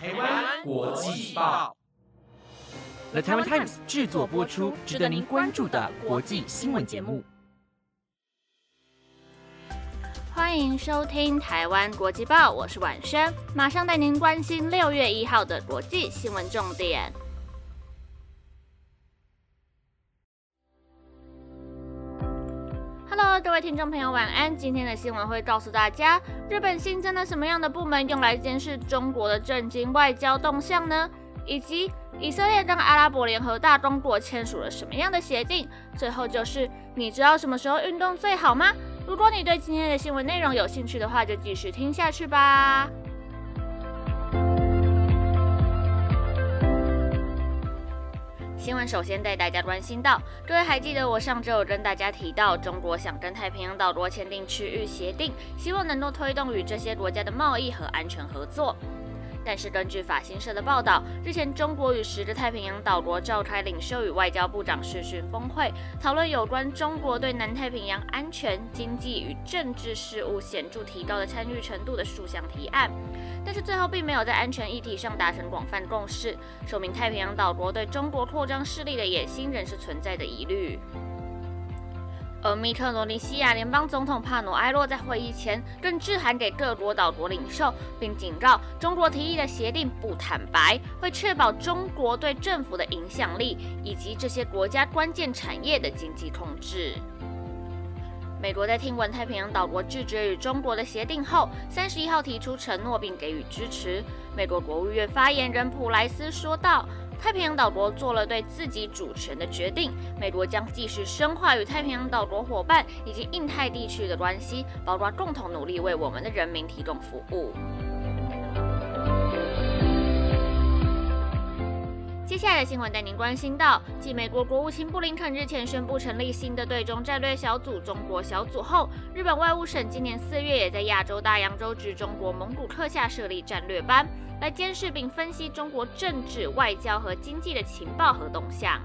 台湾国际报，The Taiwan Times 制作播出，值得您关注的国际新闻节目。欢迎收听台湾国际报，我是婉萱，马上带您关心六月一号的国际新闻重点。各位听众朋友，晚安。今天的新闻会告诉大家，日本新增了什么样的部门用来监视中国的政经外交动向呢？以及以色列跟阿拉伯联合大公国签署了什么样的协定？最后就是，你知道什么时候运动最好吗？如果你对今天的新闻内容有兴趣的话，就继续听下去吧。新闻首先带大家关心到，各位还记得我上周有跟大家提到，中国想跟太平洋岛国签订区域协定，希望能够推动与这些国家的贸易和安全合作。但是根据法新社的报道，日前中国与十个太平洋岛国召开领袖与外交部长视讯峰会，讨论有关中国对南太平洋安全、经济与政治事务显著提高的参与程度的数项提案。但是最后并没有在安全议题上达成广泛共识，说明太平洋岛国对中国扩张势力的野心仍是存在的疑虑。而密克罗尼西亚联邦总统帕努埃洛在会议前更致函给各国岛国领袖，并警告中国提议的协定不坦白，会确保中国对政府的影响力以及这些国家关键产业的经济控制。美国在听闻太平洋岛国拒绝与中国的协定后，三十一号提出承诺并给予支持。美国国务院发言人普莱斯说道：“太平洋岛国做了对自己主权的决定，美国将继续深化与太平洋岛国伙伴以及印太地区的关系，包括共同努力为我们的人民提供服务。”接下来的新闻带您关心到，继美国国务卿布林肯日前宣布成立新的对中战略小组——中国小组后，日本外务省今年四月也在亚洲大洋洲至中国蒙古克下设立战略班，来监视并分析中国政治、外交和经济的情报和动向。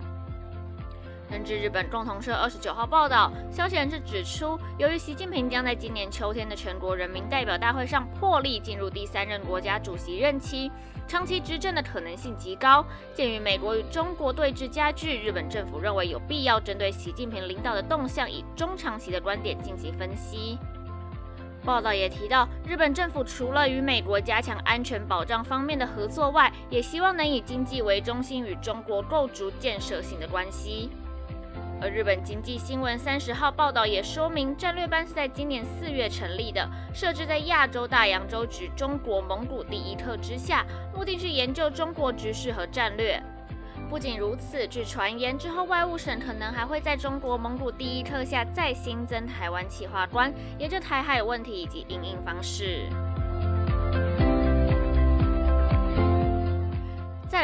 根据日本共同社二十九号报道，消息人士指出，由于习近平将在今年秋天的全国人民代表大会上破例进入第三任国家主席任期。长期执政的可能性极高。鉴于美国与中国对峙加剧，日本政府认为有必要针对习近平领导的动向，以中长期的观点进行分析。报道也提到，日本政府除了与美国加强安全保障方面的合作外，也希望能以经济为中心与中国构筑建设性的关系。而日本经济新闻三十号报道也说明，战略班是在今年四月成立的，设置在亚洲大洋洲及中国蒙古第一特之下，目的是研究中国局势和战略。不仅如此，据传言之后，外务省可能还会在中国蒙古第一特下再新增台湾企划官，研究台海问题以及应应方式。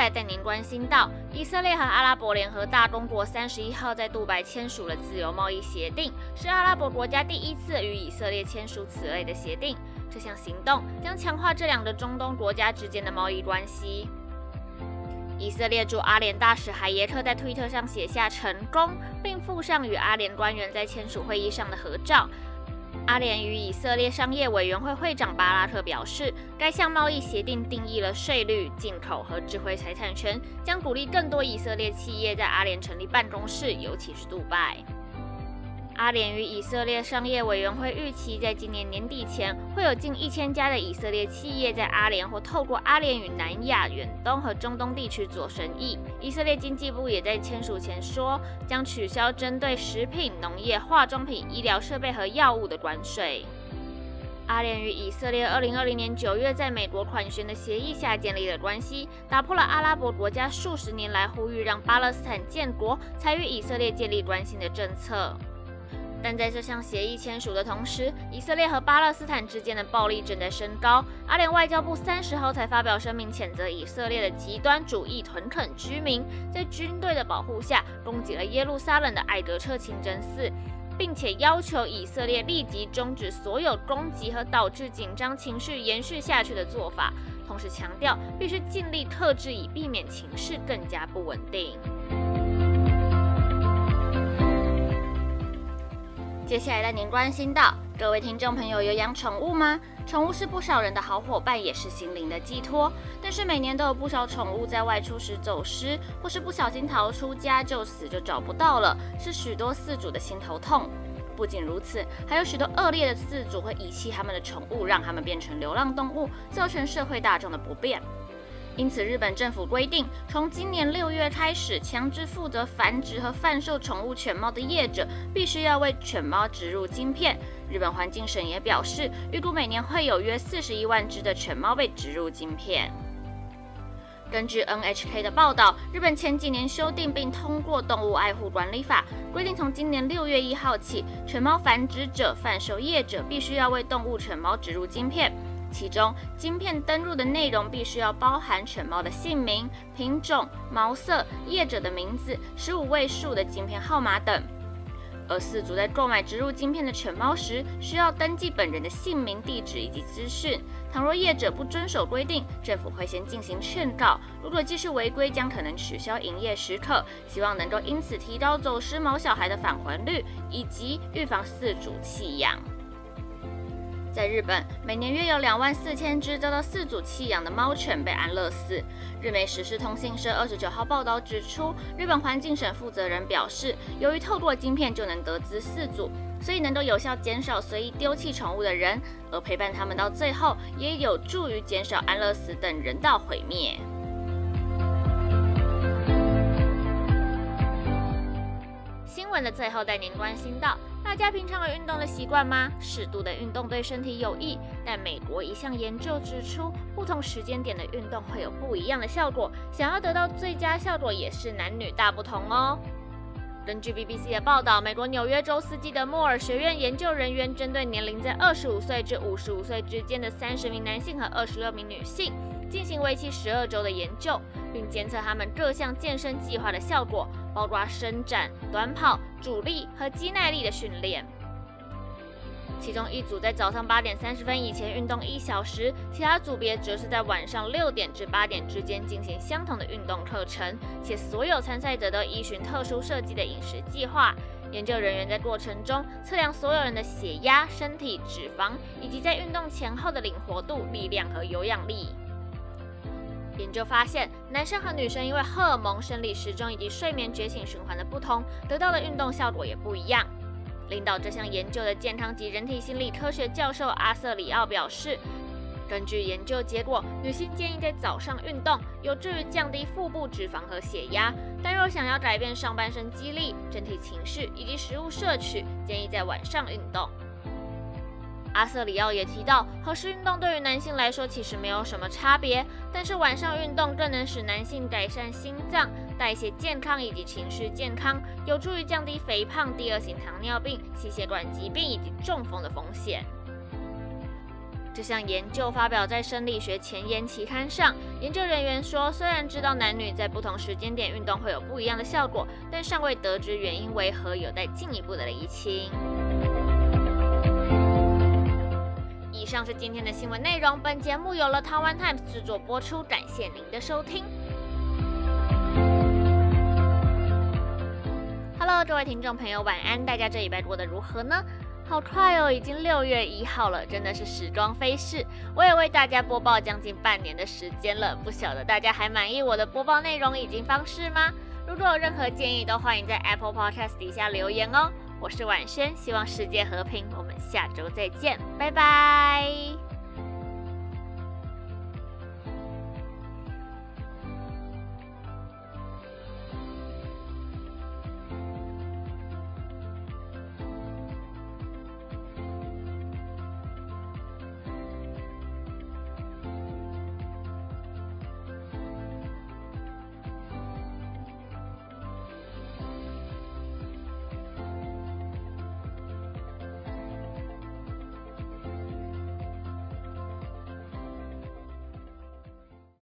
再带您关心到，以色列和阿拉伯联合大公国三十一号在杜拜签署了自由贸易协定，是阿拉伯国家第一次与以色列签署此类的协定。这项行动将强化这两个中东国家之间的贸易关系。以色列驻阿联大使海耶特在推特上写下“成功”，并附上与阿联官员在签署会议上的合照。阿联与以色列商业委员会会长巴拉特表示，该项贸易协定定义了税率、进口和智慧财产权，将鼓励更多以色列企业在阿联成立办公室，尤其是杜拜。阿联与以色列商业委员会预期，在今年年底前，会有近一千家的以色列企业在阿联或透过阿联与南亚、远东和中东地区做生意。以色列经济部也在签署前说，将取消针对食品、农业、化妆品、医疗设备和药物的关税。阿联与以色列二零二零年九月在美国款旋的协议下建立了关系，打破了阿拉伯国家数十年来呼吁让巴勒斯坦建国才与以色列建立关系的政策。但在这项协议签署的同时，以色列和巴勒斯坦之间的暴力正在升高。阿联外交部三十号才发表声明，谴责以色列的极端主义屯垦居民，在军队的保护下攻击了耶路撒冷的艾德彻清真寺，并且要求以色列立即终止所有攻击和导致紧张情绪延续下去的做法，同时强调必须尽力克制，以避免情势更加不稳定。接下来带您关心到，各位听众朋友，有养宠物吗？宠物是不少人的好伙伴，也是心灵的寄托。但是每年都有不少宠物在外出时走失，或是不小心逃出家就死就找不到了，是许多饲主的心头痛。不仅如此，还有许多恶劣的饲主会遗弃他们的宠物，让他们变成流浪动物，造成社会大众的不便。因此，日本政府规定，从今年六月开始，强制负责繁殖和贩售宠物犬猫的业者，必须要为犬猫植入晶片。日本环境省也表示，预估每年会有约四十一万只的犬猫被植入晶片。根据 NHK 的报道，日本前几年修订并通过《动物爱护管理法》，规定从今年六月一号起，犬猫繁殖者、贩售业者必须要为动物犬猫植入晶片。其中，晶片登录的内容必须要包含犬猫的姓名、品种、毛色、业者的名字、十五位数的晶片号码等。而饲主在购买植入晶片的犬猫时，需要登记本人的姓名、地址以及资讯。倘若业者不遵守规定，政府会先进行劝告，如果继续违规，将可能取消营业许可。希望能够因此提高走失毛小孩的返还率，以及预防饲主弃养。在日本，每年约有两万四千只遭到饲主弃养的猫犬被安乐死。日媒时事通信社二十九号报道指出，日本环境省负责人表示，由于透过晶片就能得知饲主，所以能够有效减少随意丢弃宠物的人，而陪伴他们到最后，也有助于减少安乐死等人道毁灭。新闻的最后带您关心到。大家平常有运动的习惯吗？适度的运动对身体有益，但美国一项研究指出，不同时间点的运动会有不一样的效果。想要得到最佳效果，也是男女大不同哦。根据 BBC 的报道，美国纽约州斯基的莫尔学院研究人员针对年龄在二十五岁至五十五岁之间的三十名男性和二十六名女性，进行为期十二周的研究，并监测他们各项健身计划的效果，包括伸展、短跑、阻力和肌耐力的训练。其中一组在早上八点三十分以前运动一小时，其他组别则是在晚上六点至八点之间进行相同的运动课程，且所有参赛者都依循特殊设计的饮食计划。研究人员在过程中测量所有人的血压、身体脂肪以及在运动前后的灵活度、力量和有氧力。研究发现，男生和女生因为荷尔蒙、生理时钟以及睡眠觉醒循环的不同，得到的运动效果也不一样。领导这项研究的健康及人体心理科学教授阿瑟里奥表示，根据研究结果，女性建议在早上运动，有助于降低腹部脂肪和血压；但若想要改变上半身肌力、整体情绪以及食物摄取，建议在晚上运动。阿瑟里奥也提到，何时运动对于男性来说其实没有什么差别，但是晚上运动更能使男性改善心脏、代谢健康以及情绪健康，有助于降低肥胖、第二型糖尿病、心血管疾病以及中风的风险。这项研究发表在《生理学前沿》期刊上，研究人员说，虽然知道男女在不同时间点运动会有不一样的效果，但尚未得知原因为何，有待进一步的厘清。以上是今天的新闻内容。本节目由了台湾 Times 制作播出，感谢您的收听。Hello，各位听众朋友，晚安！大家这礼拜过得如何呢？好快哦，已经六月一号了，真的是时光飞逝。我也为大家播报将近半年的时间了，不晓得大家还满意我的播报内容以及方式吗？如果有任何建议，都欢迎在 Apple Podcast 底下留言哦。我是婉萱，希望世界和平。我们下周再见，拜拜。